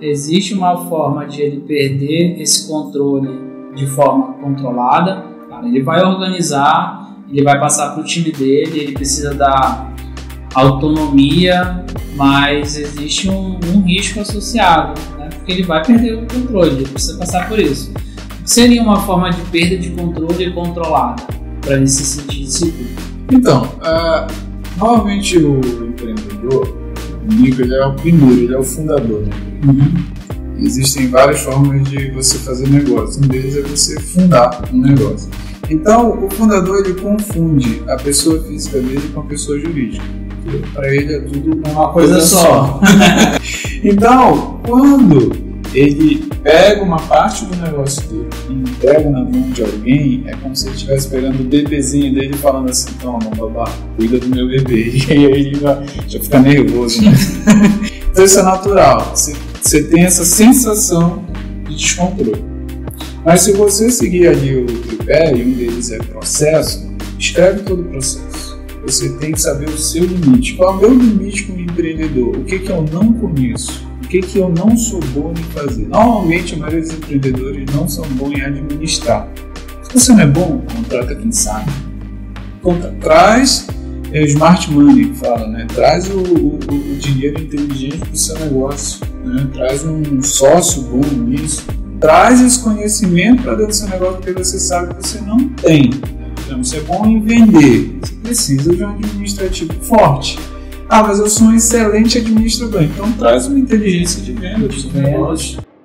existe uma forma de ele perder esse controle de forma controlada. Ele vai organizar, ele vai passar para o time dele, ele precisa dar autonomia, mas existe um, um risco associado, né? porque ele vai perder o controle, ele precisa passar por isso. Seria uma forma de perda de controle controlada para ele se sentir seguro. Então, uh, normalmente o empreendedor, o Nico, ele é o primeiro, ele é o fundador. Né? Uhum. Existem várias formas de você fazer negócio. Um deles é você fundar um negócio. Então, o fundador ele confunde a pessoa física dele com a pessoa jurídica. Para ele é tudo uma coisa, coisa só. então, quando ele pega uma parte do negócio dele e entrega na mão de alguém, é como se ele estivesse pegando o bebezinho dele falando assim, toma, babá, cuida do meu bebê. E aí ele já, já fica nervoso, né? então isso é natural. Você, você tem essa sensação de descontrole. Mas se você seguir ali o tripé, e um deles é processo, escreve todo o processo. Você tem que saber o seu limite. Qual é o meu limite como empreendedor? O que, que eu não conheço? O que, que eu não sou bom em fazer. Normalmente, a maioria dos empreendedores não são bons em administrar. Se você não é bom, contrata quem sabe. Conta, traz é, smart money, que fala, né? Traz o, o, o dinheiro inteligente para o seu negócio. Né? Traz um sócio bom nisso. Traz esse conhecimento para dentro do seu negócio porque você sabe que você não tem. Então, você é bom em vender. Você precisa de um administrativo forte. Ah, mas eu sou um excelente administrador. Então traz uma inteligência de venda para o negócio.